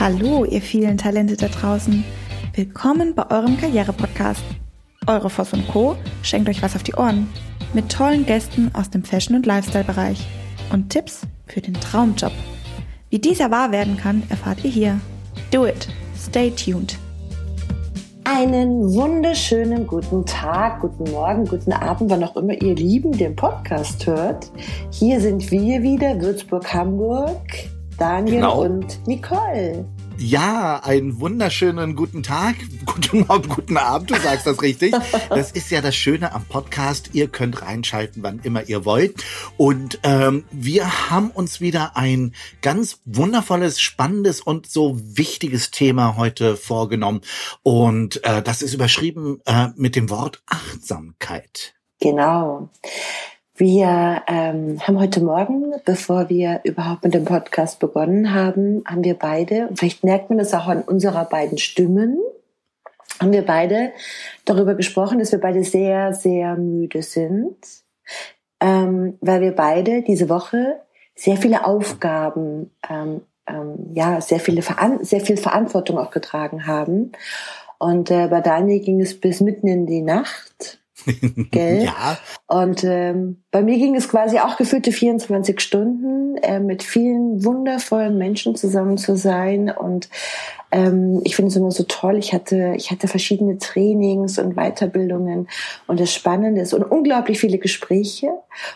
Hallo, ihr vielen Talente da draußen. Willkommen bei eurem Karriere-Podcast. Eure Voss und Co. schenkt euch was auf die Ohren. Mit tollen Gästen aus dem Fashion- und Lifestyle-Bereich. Und Tipps für den Traumjob. Wie dieser wahr werden kann, erfahrt ihr hier. Do it. Stay tuned. Einen wunderschönen guten Tag, guten Morgen, guten Abend, wann auch immer ihr Lieben den Podcast hört. Hier sind wir wieder, Würzburg, Hamburg, Daniel Genau. und Nicole. Ja, einen wunderschönen guten Tag, guten Morgen, guten Abend, du sagst das richtig. Das ist ja das Schöne am Podcast, ihr könnt reinschalten, wann immer ihr wollt. Und ähm, wir haben uns wieder ein ganz wundervolles, spannendes und so wichtiges Thema heute vorgenommen. Und äh, das ist überschrieben äh, mit dem Wort Achtsamkeit. Genau. Wir ähm, haben heute Morgen, bevor wir überhaupt mit dem Podcast begonnen haben, haben wir beide, vielleicht merkt man das auch an unserer beiden Stimmen, haben wir beide darüber gesprochen, dass wir beide sehr, sehr müde sind, ähm, weil wir beide diese Woche sehr viele Aufgaben, ähm, ähm, ja, sehr viele sehr viel Verantwortung auch getragen haben. Und äh, bei Daniel ging es bis mitten in die Nacht. Gell? Ja, Und ähm, bei mir ging es quasi auch gefühlte 24 Stunden, äh, mit vielen wundervollen Menschen zusammen zu sein. Und ähm, ich finde es immer so toll. Ich hatte, ich hatte verschiedene Trainings und Weiterbildungen. Und das Spannende ist, und unglaublich viele Gespräche.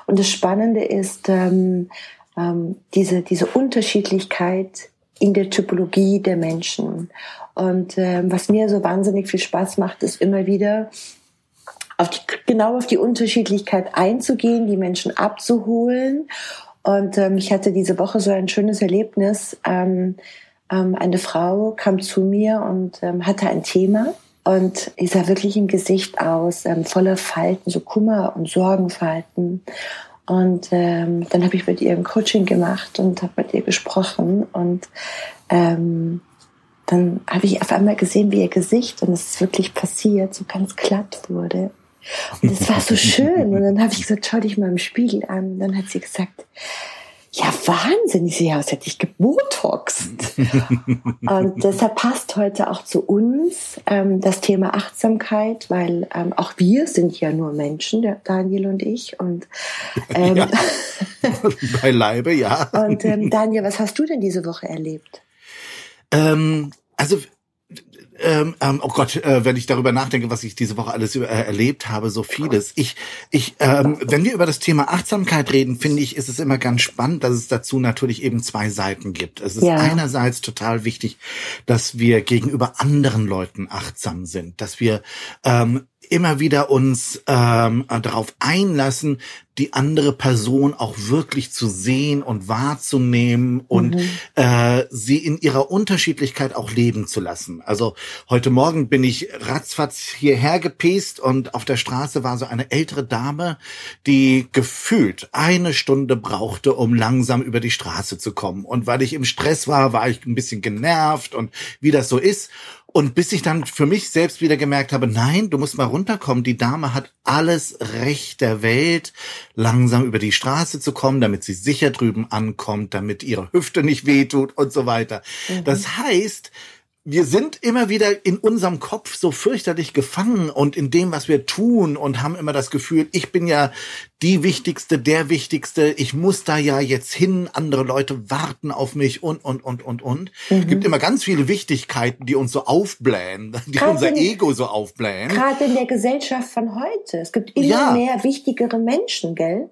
Und das Spannende ist ähm, ähm, diese, diese Unterschiedlichkeit in der Typologie der Menschen. Und ähm, was mir so wahnsinnig viel Spaß macht, ist immer wieder, auf die, genau auf die Unterschiedlichkeit einzugehen, die Menschen abzuholen. Und ähm, ich hatte diese Woche so ein schönes Erlebnis. Ähm, ähm, eine Frau kam zu mir und ähm, hatte ein Thema. Und ich sah wirklich im Gesicht aus, ähm, voller Falten, so Kummer- und Sorgenfalten. Und ähm, dann habe ich mit ihr ein Coaching gemacht und habe mit ihr gesprochen. Und ähm, dann habe ich auf einmal gesehen, wie ihr Gesicht, und es ist wirklich passiert, so ganz glatt wurde. Und es war so schön. Und dann habe ich gesagt, schau dich mal im Spiegel an. Und dann hat sie gesagt, ja, Wahnsinn, ich sehe aus, hätte ich gebotoxt. und deshalb passt heute auch zu uns ähm, das Thema Achtsamkeit, weil ähm, auch wir sind ja nur Menschen, der Daniel und ich. Und, ähm, Ja. beileibe, ja. und ähm, Daniel, was hast du denn diese Woche erlebt? Ähm, also ähm, ähm, oh Gott, äh, wenn ich darüber nachdenke, was ich diese Woche alles über, äh, erlebt habe, so vieles. Ich, ich, ähm, wenn wir über das Thema Achtsamkeit reden, finde ich, ist es immer ganz spannend, dass es dazu natürlich eben zwei Seiten gibt. Es ist Ja. einerseits total wichtig, dass wir gegenüber anderen Leuten achtsam sind, dass wir ähm, immer wieder uns ähm, darauf einlassen, die andere Person auch wirklich zu sehen und wahrzunehmen und äh, sie in ihrer Unterschiedlichkeit auch leben zu lassen. Also heute Morgen bin ich ratzfatz hierher gepest und auf der Straße war so eine ältere Dame, die gefühlt eine Stunde brauchte, um langsam über die Straße zu kommen. Und weil ich im Stress war, war ich ein bisschen genervt und wie das so ist. Und bis ich dann für mich selbst wieder gemerkt habe, nein, du musst mal runterkommen. Die Dame hat alles Recht der Welt, langsam über die Straße zu kommen, damit sie sicher drüben ankommt, damit ihre Hüfte nicht wehtut und so weiter. Das heißt, wir sind immer wieder in unserem Kopf so fürchterlich gefangen und in dem, was wir tun und haben immer das Gefühl, ich bin ja die Wichtigste, der Wichtigste, ich muss da ja jetzt hin, andere Leute warten auf mich und, und, und, und, und. Es gibt immer ganz viele Wichtigkeiten, die uns so aufblähen, die Gerade unser in- Ego so aufblähen. Gerade in der Gesellschaft von heute. Es gibt immer Ja. mehr wichtigere Menschen, gell?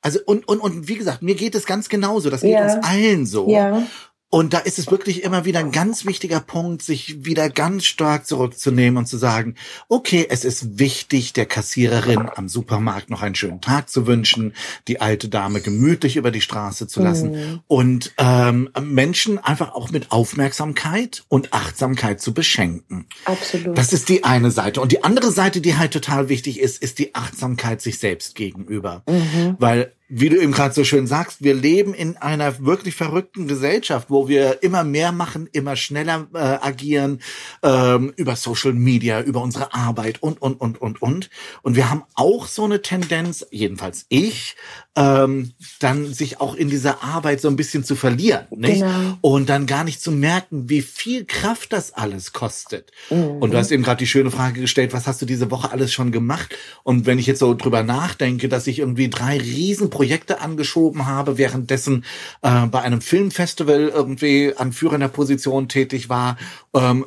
Also, und, und, und wie gesagt, mir geht es ganz genauso, das geht Ja. uns allen so. Ja. Und da ist es wirklich immer wieder ein ganz wichtiger Punkt, sich wieder ganz stark zurückzunehmen und zu sagen, okay, es ist wichtig, der Kassiererin am Supermarkt noch einen schönen Tag zu wünschen, die alte Dame gemütlich über die Straße zu lassen Mhm. und ähm, Menschen einfach auch mit Aufmerksamkeit und Achtsamkeit zu beschenken. Absolut. Das ist die eine Seite. Und die andere Seite, die halt total wichtig ist, ist die Achtsamkeit sich selbst gegenüber. Mhm. Weil wie du eben gerade so schön sagst, wir leben in einer wirklich verrückten Gesellschaft, wo wir immer mehr machen, immer schneller äh, agieren, ähm, über Social Media, über unsere Arbeit und, und, und, und, und. Und wir haben auch so eine Tendenz, jedenfalls ich, ähm, dann sich auch in dieser Arbeit so ein bisschen zu verlieren. Nicht? Genau. Und dann gar nicht zu merken, wie viel Kraft das alles kostet. Mhm. Und du hast eben gerade die schöne Frage gestellt, was hast du diese Woche alles schon gemacht? Und wenn ich jetzt so drüber nachdenke, dass ich irgendwie drei riesen Projekte angeschoben habe, währenddessen äh, bei einem Filmfestival irgendwie an führender Position tätig war, ähm,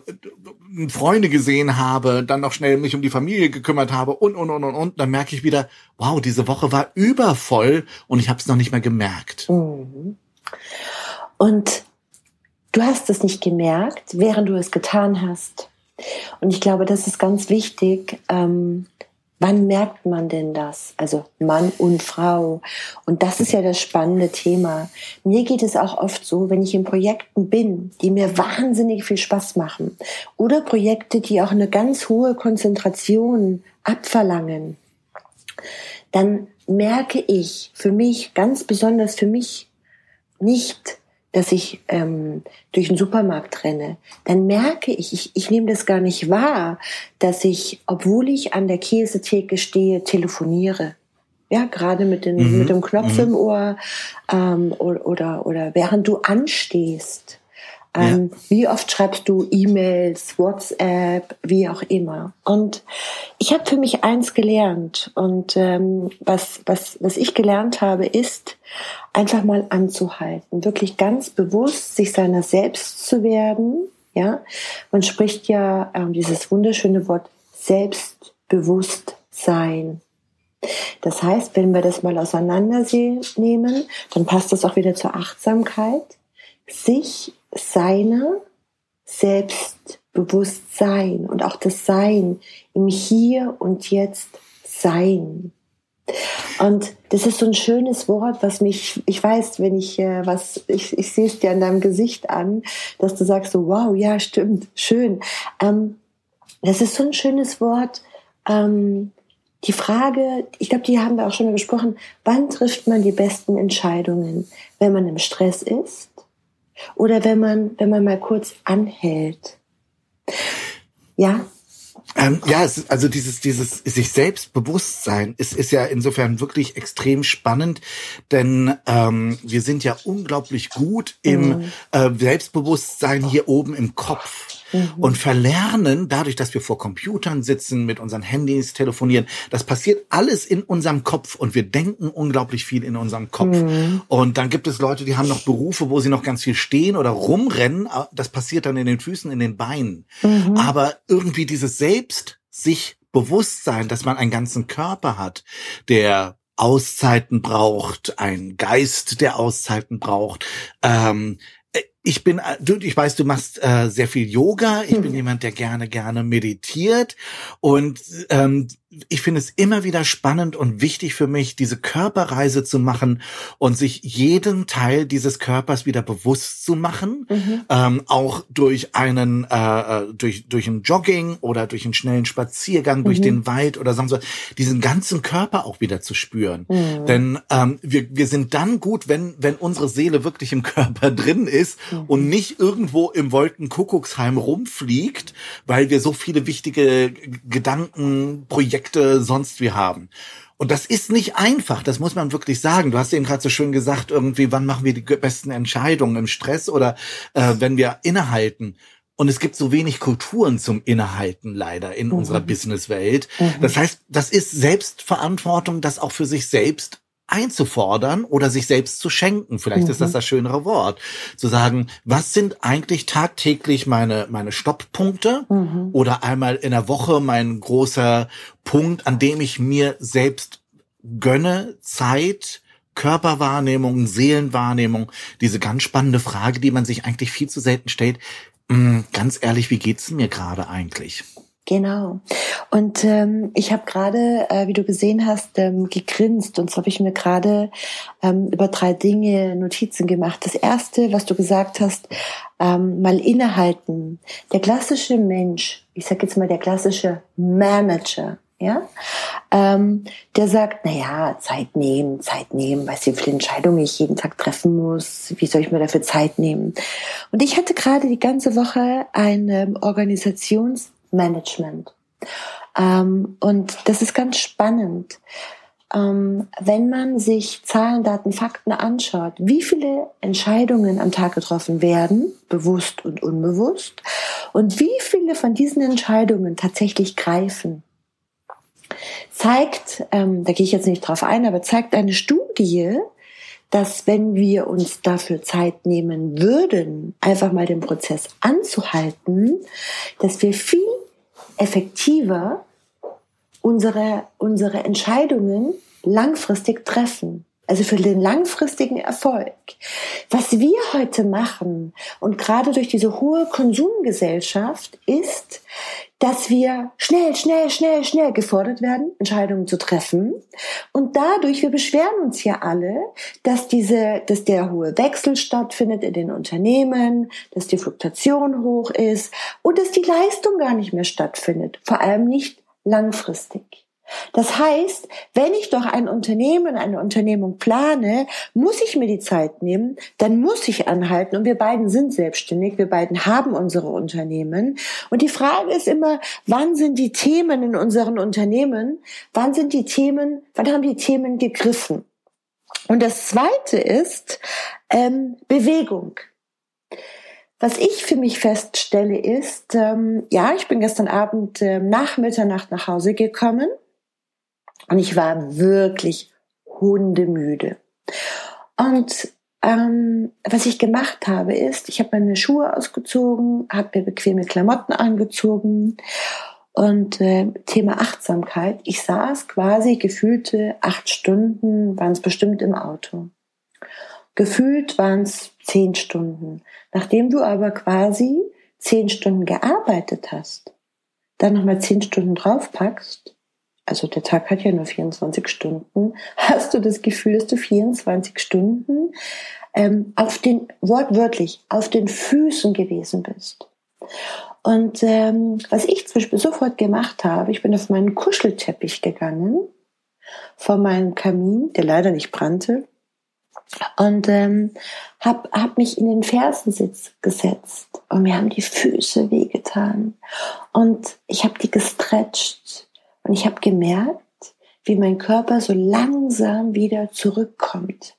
Freunde gesehen habe, dann noch schnell mich um die Familie gekümmert habe und, und, und, und, und, dann merke ich wieder, wow, diese Woche war übervoll und ich habe es noch nicht mehr gemerkt. Mhm. Und du hast es nicht gemerkt, während du es getan hast. Und ich glaube, das ist ganz wichtig, ähm, Wann merkt man denn das? Also Mann und Frau. Und das ist ja das spannende Thema. Mir geht es auch oft so, wenn ich in Projekten bin, die mir wahnsinnig viel Spaß machen oder Projekte, die auch eine ganz hohe Konzentration abverlangen, dann merke ich für mich, ganz besonders für mich, nicht, dass ich ähm, durch den Supermarkt renne, dann merke ich, ich, ich nehme das gar nicht wahr, dass ich, obwohl ich an der Käsetheke stehe, telefoniere. Ja, gerade mit, den, mhm. mit dem Knopf mhm. im Ohr ähm, oder, oder, oder während du anstehst. Ähm, ja. Wie oft schreibst du E-Mails, WhatsApp, wie auch immer. Und ich habe für mich eins gelernt. Und ähm, was, was, was ich gelernt habe, ist, einfach mal anzuhalten, wirklich ganz bewusst sich seiner selbst zu werden. Ja, man spricht ja ähm, dieses wunderschöne Wort Selbstbewusstsein. Das heißt, wenn wir das mal auseinandernehmen, dann passt das auch wieder zur Achtsamkeit, sich seiner Selbstbewusstsein und auch das Sein im Hier und Jetzt sein. Und das ist so ein schönes Wort, was mich, ich weiß, wenn ich äh, was, ich, ich sehe es dir an deinem Gesicht an, dass du sagst so, wow, ja, stimmt, schön. Ähm, das ist so ein schönes Wort. Ähm, die Frage, ich glaube, die haben wir auch schon mal gesprochen, wann trifft man die besten Entscheidungen? Wenn man im Stress ist oder wenn man, wenn man mal kurz anhält? Ja? Ähm, ja, es also dieses, dieses sich selbst Bewusstsein ist, ist ja insofern wirklich extrem spannend, denn ähm, wir sind ja unglaublich gut im mhm. äh, Selbstbewusstsein hier oben im Kopf mhm. und verlernen dadurch, dass wir vor Computern sitzen, mit unseren Handys telefonieren. Das passiert alles in unserem Kopf und wir denken unglaublich viel in unserem Kopf. Mhm. Und dann gibt es Leute, die haben noch Berufe, wo sie noch ganz viel stehen oder rumrennen. Das passiert dann in den Füßen, in den Beinen. Mhm. Aber irgendwie dieses Selbst sich bewusst sein, dass man einen ganzen Körper hat, der Auszeiten braucht, ein Geist, der Auszeiten braucht, ähm, ich bin, äh, du, ich weiß, du machst äh, sehr viel Yoga. Ich hm. bin jemand, der gerne, gerne meditiert. Und ähm, ich finde es immer wieder spannend und wichtig für mich, diese Körperreise zu machen und sich jeden Teil dieses Körpers wieder bewusst zu machen, mhm. ähm, auch durch einen äh, äh durch durch ein Jogging oder durch einen schnellen Spaziergang mhm. durch den Wald oder sonst was, diesen ganzen Körper auch wieder zu spüren. Mhm. Denn ähm, wir wir sind dann gut, wenn wenn unsere Seele wirklich im Körper drin ist mhm. und nicht irgendwo im Wolkenkuckucksheim rumfliegt, weil wir so viele wichtige Gedanken, Projekte Projekte sonst wie haben. Und das ist nicht einfach, das muss man wirklich sagen. Du hast eben gerade so schön gesagt, irgendwie, wann machen wir die besten Entscheidungen im Stress oder äh, wenn wir innehalten. Und es gibt so wenig Kulturen zum Innehalten leider in mhm. unserer Businesswelt. Mhm. Das heißt, das ist Selbstverantwortung, das auch für sich selbst einzufordern oder sich selbst zu schenken. Vielleicht mhm. ist das mhm. das schönere Wort. Zu sagen, was sind eigentlich tagtäglich meine, meine Stopppunkte mhm. oder einmal in der Woche mein großer Punkt, an dem ich mir selbst gönne, Zeit, Körperwahrnehmung, Seelenwahrnehmung, diese ganz spannende Frage, die man sich eigentlich viel zu selten stellt. Hm, ganz ehrlich, wie geht's mir gerade eigentlich? Genau. Und ähm, ich habe gerade, äh, wie du gesehen hast, ähm, gegrinst und so habe ich mir gerade ähm, über drei Dinge Notizen gemacht. Das erste, was du gesagt hast, ähm, mal innehalten. Der klassische Mensch, ich sage jetzt mal der klassische Manager, ja, ähm, der sagt, na ja, Zeit nehmen, Zeit nehmen, weißt du, wie viele Entscheidungen ich jeden Tag treffen muss, wie soll ich mir dafür Zeit nehmen? Und ich hatte gerade die ganze Woche ein ähm, Organisationsmanagement. Ähm, und das ist ganz spannend. Ähm, wenn man sich Zahlen, Daten, Fakten anschaut, wie viele Entscheidungen am Tag getroffen werden, bewusst und unbewusst, und wie viele von diesen Entscheidungen tatsächlich greifen, zeigt, ähm, da gehe ich jetzt nicht drauf ein, aber zeigt eine Studie, dass wenn wir uns dafür Zeit nehmen würden, einfach mal den Prozess anzuhalten, dass wir viel effektiver unsere, unsere Entscheidungen langfristig treffen. Also für den langfristigen Erfolg. Was wir heute machen und gerade durch diese hohe Konsumgesellschaft ist, dass wir schnell, schnell, schnell, schnell gefordert werden, Entscheidungen zu treffen. Und dadurch, wir beschweren uns ja alle, dass diese, dass der hohe Wechsel stattfindet in den Unternehmen, dass die Fluktuation hoch ist und dass die Leistung gar nicht mehr stattfindet. Vor allem nicht langfristig. Das heißt, wenn ich doch ein Unternehmen, eine Unternehmung plane, muss ich mir die Zeit nehmen, dann muss ich anhalten und wir beiden sind selbstständig, wir beiden haben unsere Unternehmen und die Frage ist immer, wann sind die Themen in unseren Unternehmen, wann sind die Themen, wann haben die Themen gegriffen? Und das Zweite ist ähm, Bewegung. Was ich für mich feststelle ist, ähm, ja, ich bin gestern Abend äh, nach Mitternacht nach Hause gekommen und ich war wirklich hundemüde. Und ähm, was ich gemacht habe, ist, ich habe meine Schuhe ausgezogen, habe mir bequeme Klamotten angezogen und äh, Thema Achtsamkeit. Ich saß quasi gefühlte acht Stunden, waren es bestimmt im Auto. Gefühlt waren es zehn Stunden. Nachdem du aber quasi zehn Stunden gearbeitet hast, dann nochmal zehn Stunden draufpackst, also der Tag hat ja nur 24 Stunden, hast du das Gefühl, dass du 24 Stunden ähm, auf den, wortwörtlich, auf den Füßen gewesen bist. Und ähm, was ich zum Beispiel sofort gemacht habe, ich bin auf meinen Kuschelteppich gegangen, vor meinem Kamin, der leider nicht brannte, und ähm, habe hab mich in den Fersensitz gesetzt und mir haben die Füße wehgetan. Und ich habe die gestretcht und ich habe gemerkt, wie mein Körper so langsam wieder zurückkommt.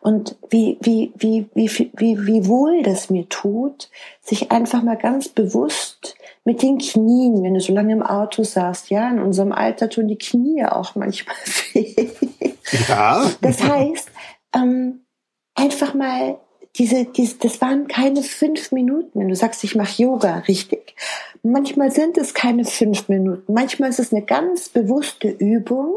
Und wie, wie, wie, wie, wie, wie wohl das mir tut, sich einfach mal ganz bewusst mit den Knien, wenn du so lange im Auto saßt, ja, in unserem Alter tun die Knie auch manchmal weh. Ja. Das heißt, ähm, einfach mal diese, diese, das waren keine fünf Minuten, wenn du sagst, ich mache Yoga, richtig. Manchmal sind es keine fünf Minuten. Manchmal ist es eine ganz bewusste Übung,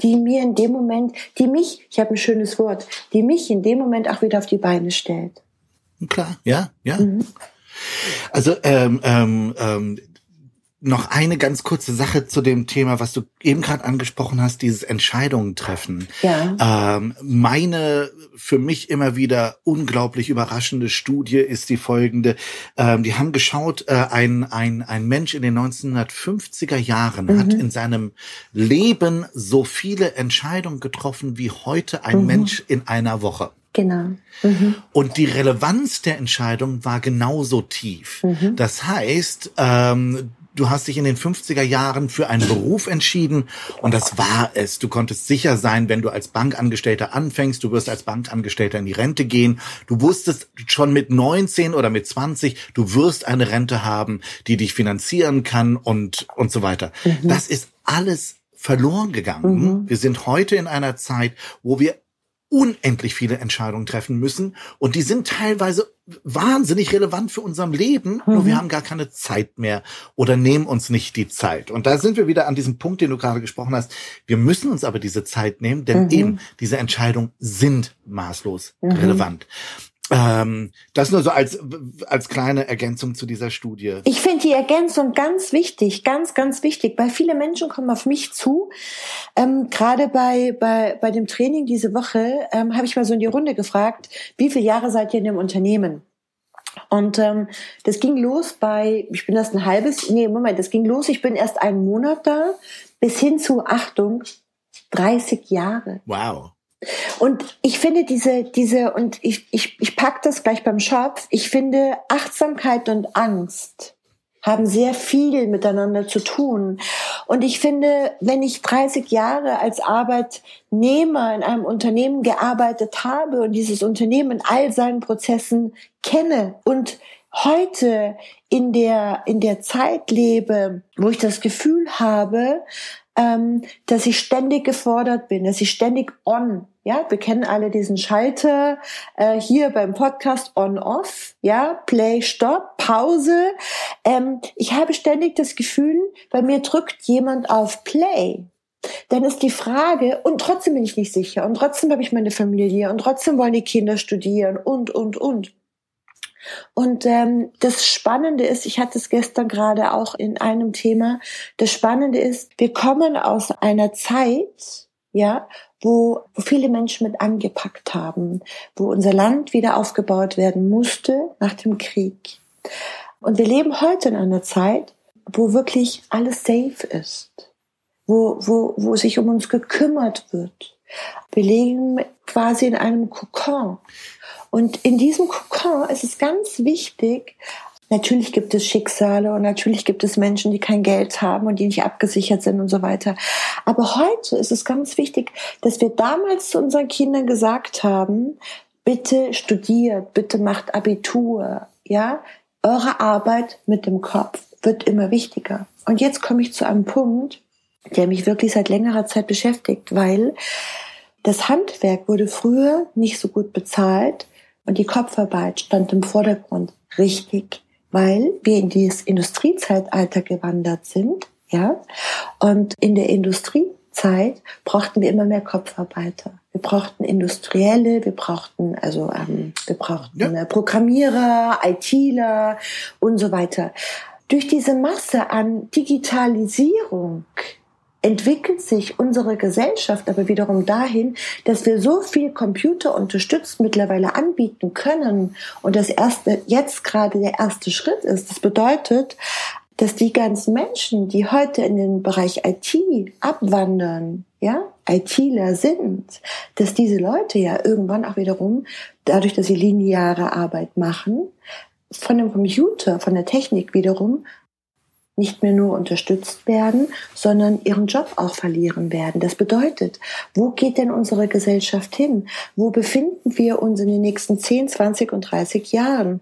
die mir in dem Moment, die mich, ich habe ein schönes Wort, die mich in dem Moment auch wieder auf die Beine stellt. Klar, ja, ja. Mhm. Also ähm, ähm, ähm, noch eine ganz kurze Sache zu dem Thema, was du eben gerade angesprochen hast, dieses Entscheidungen treffen. Ja. Ähm, meine für mich immer wieder unglaublich überraschende Studie ist die folgende. Ähm, die haben geschaut, äh, ein, ein, ein Mensch in den 1950er Jahren mhm. hat in seinem Leben so viele Entscheidungen getroffen wie heute ein mhm. Mensch in einer Woche. Genau. Mhm. Und die Relevanz der Entscheidung war genauso tief. Mhm. Das heißt, ähm, du hast dich in den 50er Jahren für einen Beruf entschieden und das war es. Du konntest sicher sein, wenn du als Bankangestellter anfängst, du wirst als Bankangestellter in die Rente gehen. Du wusstest schon mit 19 oder mit 20, du wirst eine Rente haben, die dich finanzieren kann und, und so weiter. Mhm. Das ist alles verloren gegangen. Mhm. Wir sind heute in einer Zeit, wo wir unendlich viele Entscheidungen treffen müssen und die sind teilweise wahnsinnig relevant für unserem Leben, mhm. nur wir haben gar keine Zeit mehr oder nehmen uns nicht die Zeit. Und da sind wir wieder an diesem Punkt, den du gerade gesprochen hast. Wir müssen uns aber diese Zeit nehmen, denn mhm. eben diese Entscheidungen sind maßlos mhm. relevant. Ähm, das nur so als, als kleine Ergänzung zu dieser Studie. Ich finde die Ergänzung ganz wichtig, ganz, ganz wichtig, weil viele Menschen kommen auf mich zu. Ähm, Gerade bei, bei, bei dem Training diese Woche ähm, habe ich mal so in die Runde gefragt, wie viele Jahre seid ihr in dem Unternehmen? Und ähm, das ging los bei, ich bin erst ein halbes, nee, Moment, das ging los, ich bin erst einen Monat da, bis hin zu, Achtung, 30 Jahre. Wow. Und ich finde diese, diese, und ich, ich, ich pack das gleich beim Schopf, ich finde Achtsamkeit und Angst haben sehr viel miteinander zu tun. Und ich finde, wenn ich 30 Jahre als Arbeitnehmer in einem Unternehmen gearbeitet habe und dieses Unternehmen in all seinen Prozessen kenne und heute in der, in der Zeit lebe, wo ich das Gefühl habe, ähm, dass ich ständig gefordert bin, dass ich ständig on ja, wir kennen alle diesen Schalter äh, hier beim Podcast On-Off, ja, Play, Stop, Pause. Ähm, ich habe ständig das Gefühl, bei mir drückt jemand auf Play. Dann ist die Frage, und trotzdem bin ich nicht sicher, und trotzdem habe ich meine Familie, und trotzdem wollen die Kinder studieren, und, und, und. Und ähm, das Spannende ist, ich hatte es gestern gerade auch in einem Thema, das Spannende ist, wir kommen aus einer Zeit, ja, wo, wo viele Menschen mit angepackt haben, wo unser Land wieder aufgebaut werden musste nach dem Krieg. Und wir leben heute in einer Zeit, wo wirklich alles safe ist, wo, wo, wo sich um uns gekümmert wird. Wir leben quasi in einem Kokon. Und in diesem Kokon ist es ganz wichtig, Natürlich gibt es Schicksale und natürlich gibt es Menschen, die kein Geld haben und die nicht abgesichert sind und so weiter. Aber heute ist es ganz wichtig, dass wir damals zu unseren Kindern gesagt haben, bitte studiert, bitte macht Abitur, ja? Eure Arbeit mit dem Kopf wird immer wichtiger. Und jetzt komme ich zu einem Punkt, der mich wirklich seit längerer Zeit beschäftigt, weil das Handwerk wurde früher nicht so gut bezahlt und die Kopfarbeit stand im Vordergrund. Richtig weil wir in dieses Industriezeitalter gewandert sind, ja. Und in der Industriezeit brauchten wir immer mehr Kopfarbeiter. Wir brauchten Industrielle, wir brauchten also ähm, wir brauchten ja. Äh, Programmierer, ITler und so weiter. Durch diese Masse an Digitalisierung entwickelt sich unsere Gesellschaft aber wiederum dahin, dass wir so viel Computer unterstützt mittlerweile anbieten können und das erste, jetzt gerade der erste Schritt ist. Das bedeutet, dass die ganzen Menschen, die heute in den Bereich IT abwandern, ja, ITler sind, dass diese Leute ja irgendwann auch wiederum, dadurch, dass sie lineare Arbeit machen, von dem Computer, von der Technik wiederum nicht mehr nur unterstützt werden, sondern ihren Job auch verlieren werden. Das bedeutet, wo geht denn unsere Gesellschaft hin? Wo befinden wir uns in den nächsten 10, 20 und 30 Jahren?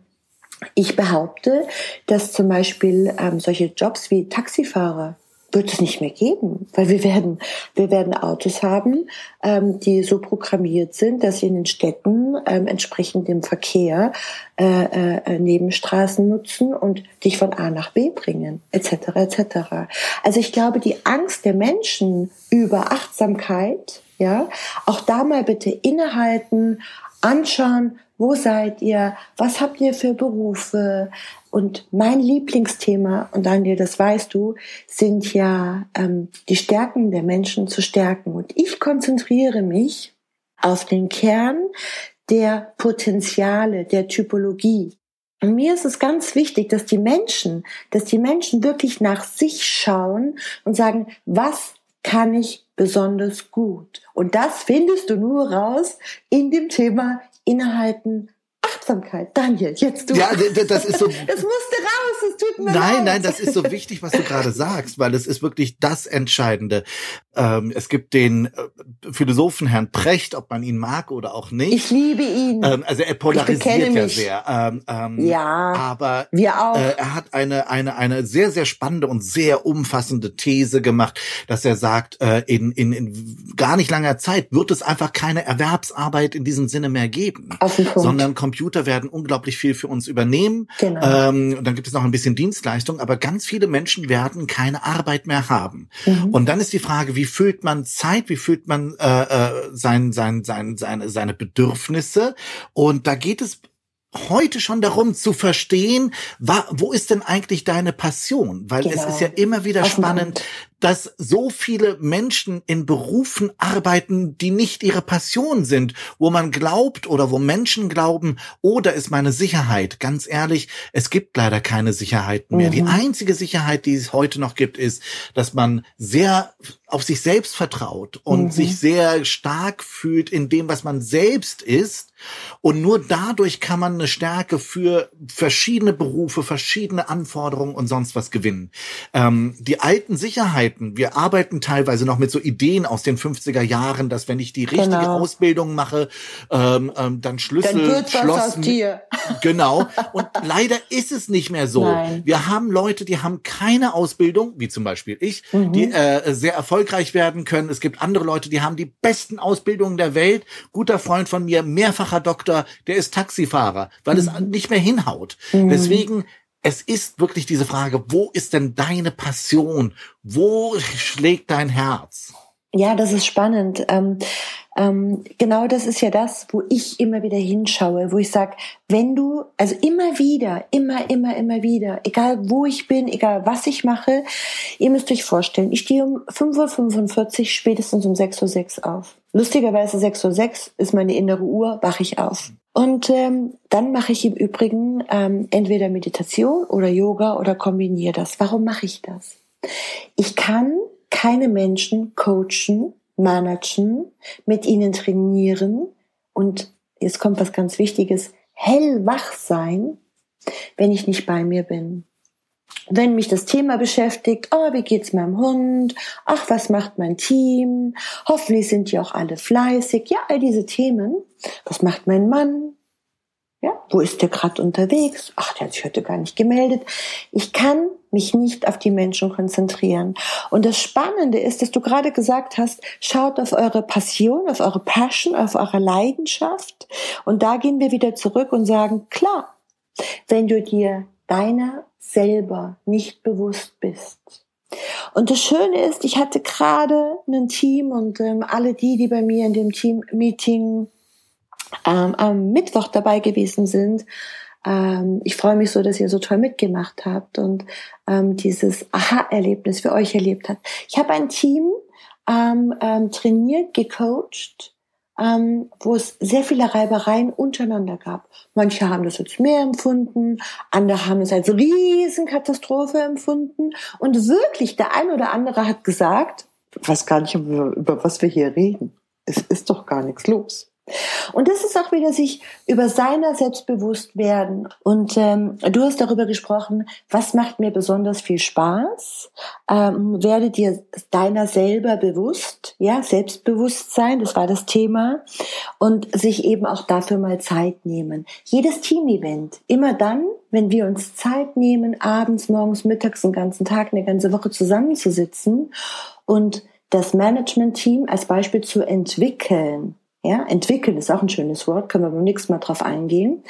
Ich behaupte, dass zum Beispiel ähm, solche Jobs wie Taxifahrer wird es nicht mehr geben, weil wir werden, wir werden Autos haben, ähm, die so programmiert sind, dass sie in den Städten ähm, entsprechend dem Verkehr äh, äh, Nebenstraßen nutzen und dich von A nach B bringen, etc. etc. Also ich glaube, die Angst der Menschen über Achtsamkeit, ja, auch da mal bitte innehalten, anschauen, wo seid ihr? Was habt ihr für Berufe? Und mein Lieblingsthema, und Daniel, das weißt du, sind ja ähm, die Stärken der Menschen zu stärken. Und ich konzentriere mich auf den Kern der Potenziale, der Typologie. Und mir ist es ganz wichtig, dass die Menschen, dass die Menschen wirklich nach sich schauen und sagen, was kann ich besonders gut? Und das findest du nur raus in dem Thema Innehalten, Achtsamkeit. Daniel, jetzt du. Ja, das ist so. Das musste raus, es tut mir nein, leid. Nein, nein, das ist so wichtig, was du gerade sagst, weil es ist wirklich das Entscheidende. Ähm, es gibt den äh, Philosophen Herrn Precht, ob man ihn mag oder auch nicht. Ich liebe ihn. Ähm, also er polarisiert ja sehr. Ähm, ähm, ja. Aber wir auch. Äh, er hat eine eine eine sehr sehr spannende und sehr umfassende These gemacht, dass er sagt, äh, in, in in gar nicht langer Zeit wird es einfach keine Erwerbsarbeit in diesem Sinne mehr geben, sondern Computer werden unglaublich viel für uns übernehmen. Genau. Ähm, dann gibt es noch ein bisschen Dienstleistung, aber ganz viele Menschen werden keine Arbeit mehr haben. Mhm. Und dann ist die Frage, wie füllt man Zeit, wie füllt man äh, äh, sein, sein, sein, seine, seine Bedürfnisse? Und da geht es heute schon darum zu verstehen, wa, wo ist denn eigentlich deine Passion? Weil genau. es ist ja immer wieder spannend, dass so viele Menschen in Berufen arbeiten, die nicht ihre Passion sind, wo man glaubt oder wo Menschen glauben, oh, da ist meine Sicherheit. Ganz ehrlich, es gibt leider keine Sicherheit mehr. Mhm. Die einzige Sicherheit, die es heute noch gibt, ist, dass man sehr auf sich selbst vertraut und mhm. sich sehr stark fühlt in dem, was man selbst ist und nur dadurch kann man eine Stärke für verschiedene Berufe, verschiedene Anforderungen und sonst was gewinnen. Ähm, die alten Sicherheiten, wir arbeiten teilweise noch mit so Ideen aus den 50er Jahren, dass wenn ich die richtige genau. Ausbildung mache, ähm, ähm, dann Schlüssel, dann Schloss, genau. Und leider ist es nicht mehr so. Nein. Wir haben Leute, die haben keine Ausbildung, wie zum Beispiel ich, mhm. die äh, sehr erfolgreich werden können. Es gibt andere Leute, die haben die besten Ausbildungen der Welt. Guter Freund von mir, mehrfach mehrfacher Doktor, der ist Taxifahrer, weil mhm. es nicht mehr hinhaut. Mhm. Deswegen es ist wirklich diese Frage, wo ist denn deine Passion? Wo schlägt dein Herz? Ja, das ist spannend. Ähm, ähm, genau das ist ja das, wo ich immer wieder hinschaue, wo ich sage, wenn du, also immer wieder, immer, immer, immer wieder, egal wo ich bin, egal was ich mache, ihr müsst euch vorstellen, ich stehe um 5.45 Uhr, spätestens um 6.06 Uhr auf. Lustigerweise 6.06 Uhr ist meine innere Uhr, wache ich auf. Und ähm, dann mache ich im Übrigen ähm, entweder Meditation oder Yoga oder kombiniere das. Warum mache ich das? Ich kann keine Menschen coachen, managen, mit ihnen trainieren und jetzt kommt was ganz Wichtiges, hellwach sein, wenn ich nicht bei mir bin. Wenn mich das Thema beschäftigt, oh, wie geht's meinem Hund? Ach, was macht mein Team? Hoffentlich sind die auch alle fleißig. Ja, all diese Themen. Was macht mein Mann? Ja, wo ist der gerade unterwegs? Ach, der hat sich heute gar nicht gemeldet. Ich kann mich nicht auf die Menschen konzentrieren. Und das Spannende ist, dass du gerade gesagt hast, schaut auf eure Passion, auf eure Passion, auf eure Leidenschaft. Und da gehen wir wieder zurück und sagen, klar, wenn du dir deiner selber nicht bewusst bist. Und das Schöne ist, ich hatte gerade ein Team und ähm, alle die, die bei mir in dem Team-Meeting ähm, am Mittwoch dabei gewesen sind. Ähm, ich freue mich so, dass ihr so toll mitgemacht habt und ähm, dieses Aha-Erlebnis für euch erlebt habt. Ich habe ein Team ähm, ähm, trainiert, gecoacht, ähm, wo es sehr viele Reibereien untereinander gab. Manche haben das als mehr empfunden, andere haben es als Riesenkatastrophe empfunden und wirklich der ein oder andere hat gesagt, ich weiß gar nicht, über, über was wir hier reden. Es ist doch gar nichts los. Und das ist auch wieder sich über seiner selbstbewusst werden. Und ähm, du hast darüber gesprochen, was macht mir besonders viel Spaß? Ähm, werde dir deiner selber bewusst, ja, Selbstbewusstsein, das war das Thema. Und sich eben auch dafür mal Zeit nehmen. Jedes Team-Event, immer dann, wenn wir uns Zeit nehmen, abends, morgens, mittags, den ganzen Tag, eine ganze Woche zusammenzusitzen und das Management-Team als Beispiel zu entwickeln, ja, entwickeln ist auch ein schönes Wort, können wir beim nächsten Mal drauf eingehen.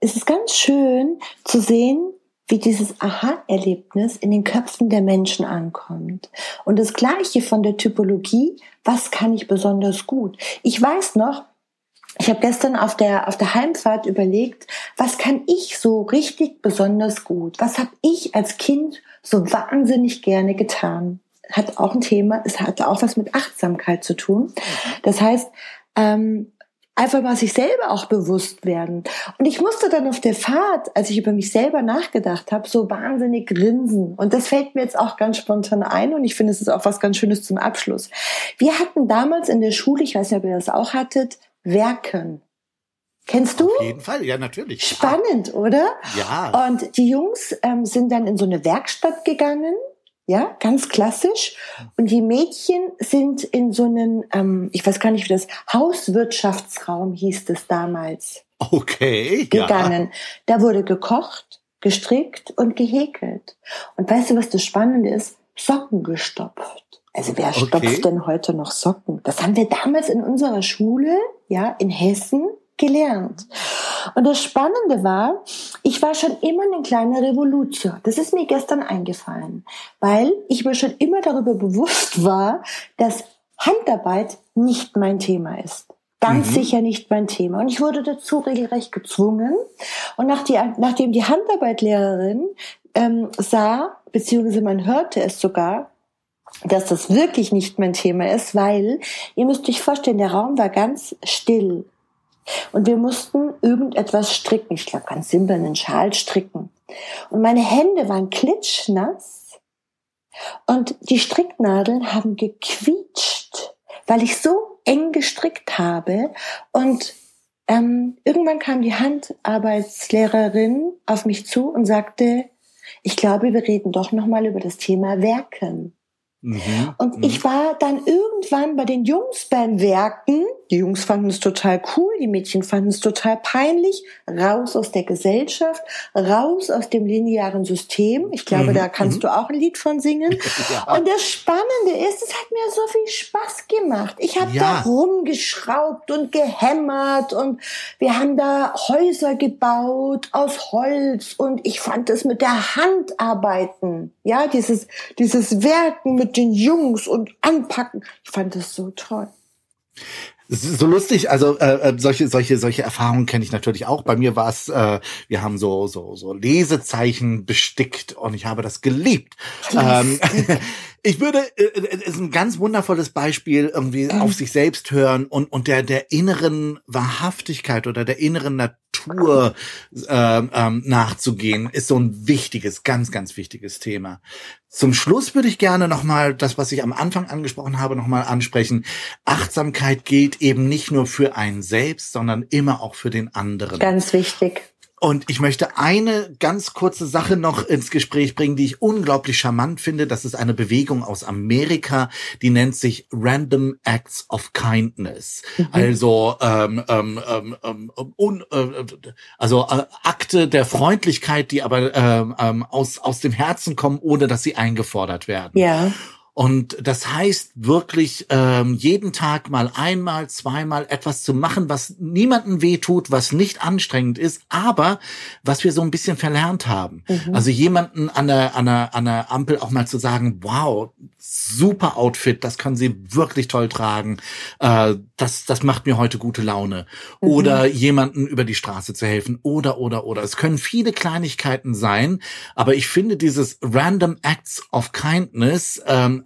Es ist ganz schön zu sehen, wie dieses Aha-Erlebnis in den Köpfen der Menschen ankommt. Und das Gleiche von der Typologie, was kann ich besonders gut? Ich weiß noch, ich habe gestern auf der, auf der Heimfahrt überlegt, was kann ich so richtig besonders gut? Was habe ich als Kind so wahnsinnig gerne getan? Hat auch ein Thema, es hat auch was mit Achtsamkeit zu tun. Das heißt, ähm, einfach mal sich selber auch bewusst werden. Und ich musste dann auf der Fahrt, als ich über mich selber nachgedacht habe, so wahnsinnig grinsen. Und das fällt mir jetzt auch ganz spontan ein und ich finde, es ist auch was ganz Schönes zum Abschluss. Wir hatten damals in der Schule, ich weiß nicht, ob ihr das auch hattet, Werken. Kennst du? Auf jeden Fall, ja, natürlich. Spannend, oder? Ja. Und die Jungs ähm, sind dann in so eine Werkstatt gegangen ja, ganz klassisch. Und die Mädchen sind in so einen, ähm, ich weiß gar nicht, wie das Hauswirtschaftsraum hieß es damals. Okay. Gegangen. Ja. Da wurde gekocht, gestrickt und gehäkelt. Und weißt du, was das Spannende ist? Socken gestopft. Also wer okay. stopft denn heute noch Socken? Das haben wir damals in unserer Schule, ja, in Hessen gelernt. Und das Spannende war, ich war schon immer eine kleine Revolution. Das ist mir gestern eingefallen, weil ich mir schon immer darüber bewusst war, dass Handarbeit nicht mein Thema ist. Ganz mhm. sicher nicht mein Thema. Und ich wurde dazu regelrecht gezwungen. Und nach die, nachdem die Handarbeitlehrerin ähm, sah, beziehungsweise man hörte es sogar, dass das wirklich nicht mein Thema ist, weil ihr müsst euch vorstellen, der Raum war ganz still. Und wir mussten irgendetwas stricken. Ich glaube, ganz simpel einen Schal stricken. Und meine Hände waren klitschnass. Und die Stricknadeln haben gequietscht, weil ich so eng gestrickt habe. Und ähm, irgendwann kam die Handarbeitslehrerin auf mich zu und sagte, ich glaube, wir reden doch noch mal über das Thema Werken. Mhm. Und mhm. ich war dann irgendwann bei den Jungs beim Werken. Die Jungs fanden es total cool, die Mädchen fanden es total peinlich. Raus aus der Gesellschaft, raus aus dem linearen System. Ich glaube, mhm. da kannst mhm. du auch ein Lied von singen. Ja. Und das Spannende ist, es hat mir so viel Spaß gemacht. Ich habe ja. da rumgeschraubt und gehämmert und wir haben da Häuser gebaut aus Holz und ich fand es mit der Hand arbeiten. Ja, dieses, dieses Werken mit den Jungs und anpacken. Ich fand das so toll. So lustig, also äh, äh, solche solche solche Erfahrungen kenne ich natürlich auch. Bei mir war es, äh, wir haben so so so Lesezeichen bestickt und ich habe das geliebt. Ähm, ich würde, äh, äh, ist ein ganz wundervolles Beispiel irgendwie ähm. auf sich selbst hören und und der der inneren Wahrhaftigkeit oder der inneren Natur äh, ähm, nachzugehen, ist so ein wichtiges, ganz ganz wichtiges Thema. Zum Schluss würde ich gerne nochmal das, was ich am Anfang angesprochen habe, nochmal ansprechen. Achtsamkeit gilt eben nicht nur für einen selbst, sondern immer auch für den anderen. Ganz wichtig. Und ich möchte eine ganz kurze Sache noch ins Gespräch bringen, die ich unglaublich charmant finde. Das ist eine Bewegung aus Amerika, die nennt sich Random Acts of Kindness. Mhm. Also ähm, ähm, ähm, ähm un, äh, also äh, Akte der Freundlichkeit, die aber ähm, ähm, aus aus dem Herzen kommen, ohne dass sie eingefordert werden. Ja. Und das heißt wirklich ähm, jeden Tag mal einmal, zweimal etwas zu machen, was niemanden wehtut, was nicht anstrengend ist, aber was wir so ein bisschen verlernt haben. Mhm. Also jemanden an der, an, der, an der Ampel auch mal zu sagen, wow, super Outfit, das kann sie wirklich toll tragen, äh, das, das macht mir heute gute Laune. Mhm. Oder jemanden über die Straße zu helfen. Oder, oder, oder. Es können viele Kleinigkeiten sein, aber ich finde dieses Random Acts of Kindness ähm,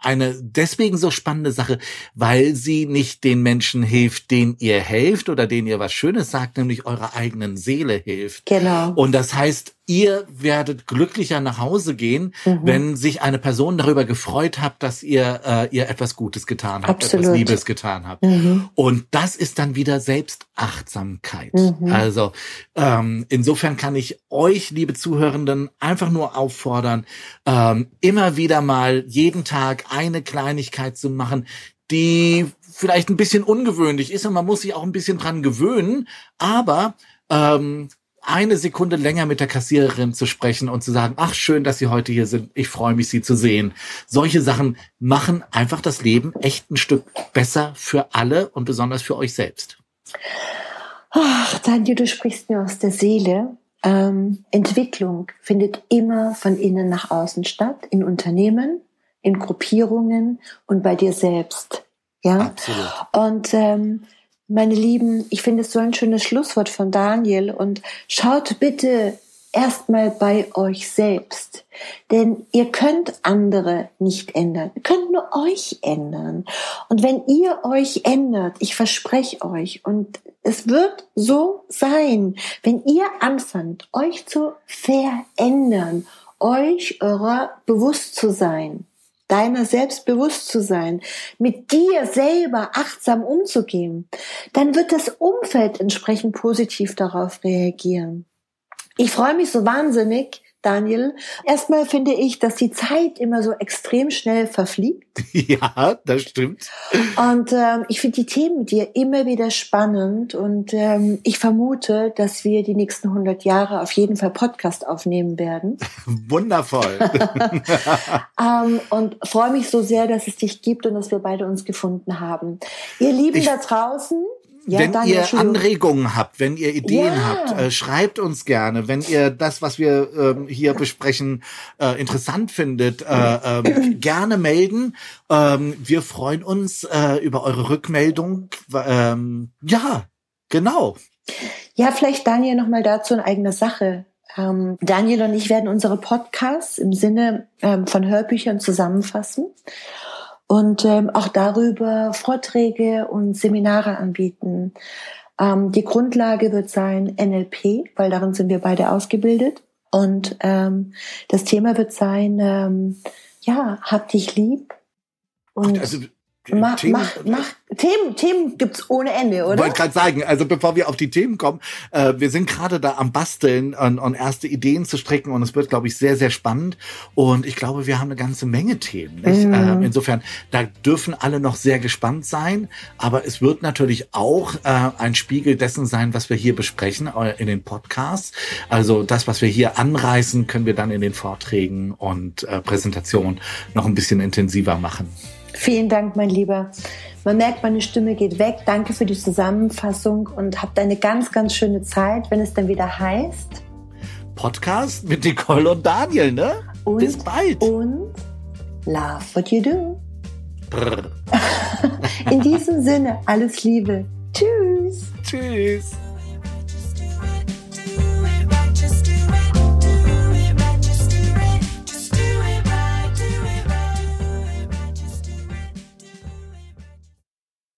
eine deswegen so spannende Sache, weil sie nicht den Menschen hilft, denen ihr helft oder denen ihr was Schönes sagt, nämlich eurer eigenen Seele hilft. Genau. Und das heißt, ihr werdet glücklicher nach Hause gehen, mhm. wenn sich eine Person darüber gefreut hat, dass ihr äh, ihr etwas Gutes getan habt, Absolut. etwas Liebes getan habt. Mhm. Und das ist dann wieder Selbstachtsamkeit. Mhm. Also ähm, insofern kann ich euch, liebe Zuhörenden, einfach nur auffordern, ähm, immer wieder mal jeden Tag eine Kleinigkeit zu machen, die vielleicht ein bisschen ungewöhnlich ist und man muss sich auch ein bisschen dran gewöhnen, aber ähm, eine Sekunde länger mit der Kassiererin zu sprechen und zu sagen, ach schön, dass Sie heute hier sind, ich freue mich, Sie zu sehen. Solche Sachen machen einfach das Leben echt ein Stück besser für alle und besonders für euch selbst. Ach, Daniel, du sprichst mir aus der Seele. Ähm, Entwicklung findet immer von innen nach außen statt, in Unternehmen, in Gruppierungen und bei dir selbst. Ja, Absolut. Und ähm, meine Lieben, ich finde es so ein schönes Schlusswort von Daniel und schaut bitte erstmal bei euch selbst. Denn ihr könnt andere nicht ändern. Ihr könnt nur euch ändern. Und wenn ihr euch ändert, ich verspreche euch, und es wird so sein, wenn ihr anfangt, euch zu verändern, euch eurer bewusst zu sein, deiner selbst bewusst zu sein, mit dir selber achtsam umzugehen, dann wird das Umfeld entsprechend positiv darauf reagieren. Ich freue mich so wahnsinnig, Daniel. Erstmal finde ich, dass die Zeit immer so extrem schnell verfliegt. Ja, das stimmt. Und ähm, ich finde die Themen mit dir immer wieder spannend und ähm, ich vermute, dass wir die nächsten 100 Jahre auf jeden Fall Podcast aufnehmen werden. Wundervoll. ähm, und freue mich so sehr, dass es dich gibt und dass wir beide uns gefunden haben. Ihr Lieben ich da draußen, ja, wenn ihr Anregungen habt, wenn ihr Ideen ja. habt, äh, schreibt uns gerne. Wenn ihr das, was wir ähm, hier besprechen, äh, interessant findet, äh, äh, gerne melden. Ähm, wir freuen uns äh, über eure Rückmeldung. Ähm, ja, genau. Ja, vielleicht Daniel noch mal dazu in eigener Sache. Ähm, Daniel und ich werden unsere Podcasts im Sinne ähm, von Hörbüchern zusammenfassen und ähm, auch darüber Vorträge und Seminare anbieten. Ähm, die Grundlage wird sein NLP, weil darin sind wir beide ausgebildet. Und ähm, das Thema wird sein, ähm, ja, hab dich lieb. Und also Mach, Themen, mach, mach, Themen, Themen gibt's ohne Ende, oder? Wollte gerade sagen, also bevor wir auf die Themen kommen, äh, wir sind gerade da am Basteln und, und erste Ideen zu strecken und es wird, glaube ich, sehr, sehr spannend. Und ich glaube, wir haben eine ganze Menge Themen. Nicht? Mhm. Äh, insofern, da dürfen alle noch sehr gespannt sein. Aber es wird natürlich auch äh, ein Spiegel dessen sein, was wir hier besprechen äh, in den Podcasts. Also das, was wir hier anreißen, können wir dann in den Vorträgen und äh, Präsentationen noch ein bisschen intensiver machen. Vielen Dank, mein Lieber. Man merkt, meine Stimme geht weg. Danke für die Zusammenfassung und habt eine ganz, ganz schöne Zeit, wenn es dann wieder heißt. Podcast mit Nicole und Daniel, ne? Und, Bis bald. Und love what you do. In diesem Sinne, alles Liebe. Tschüss. Tschüss.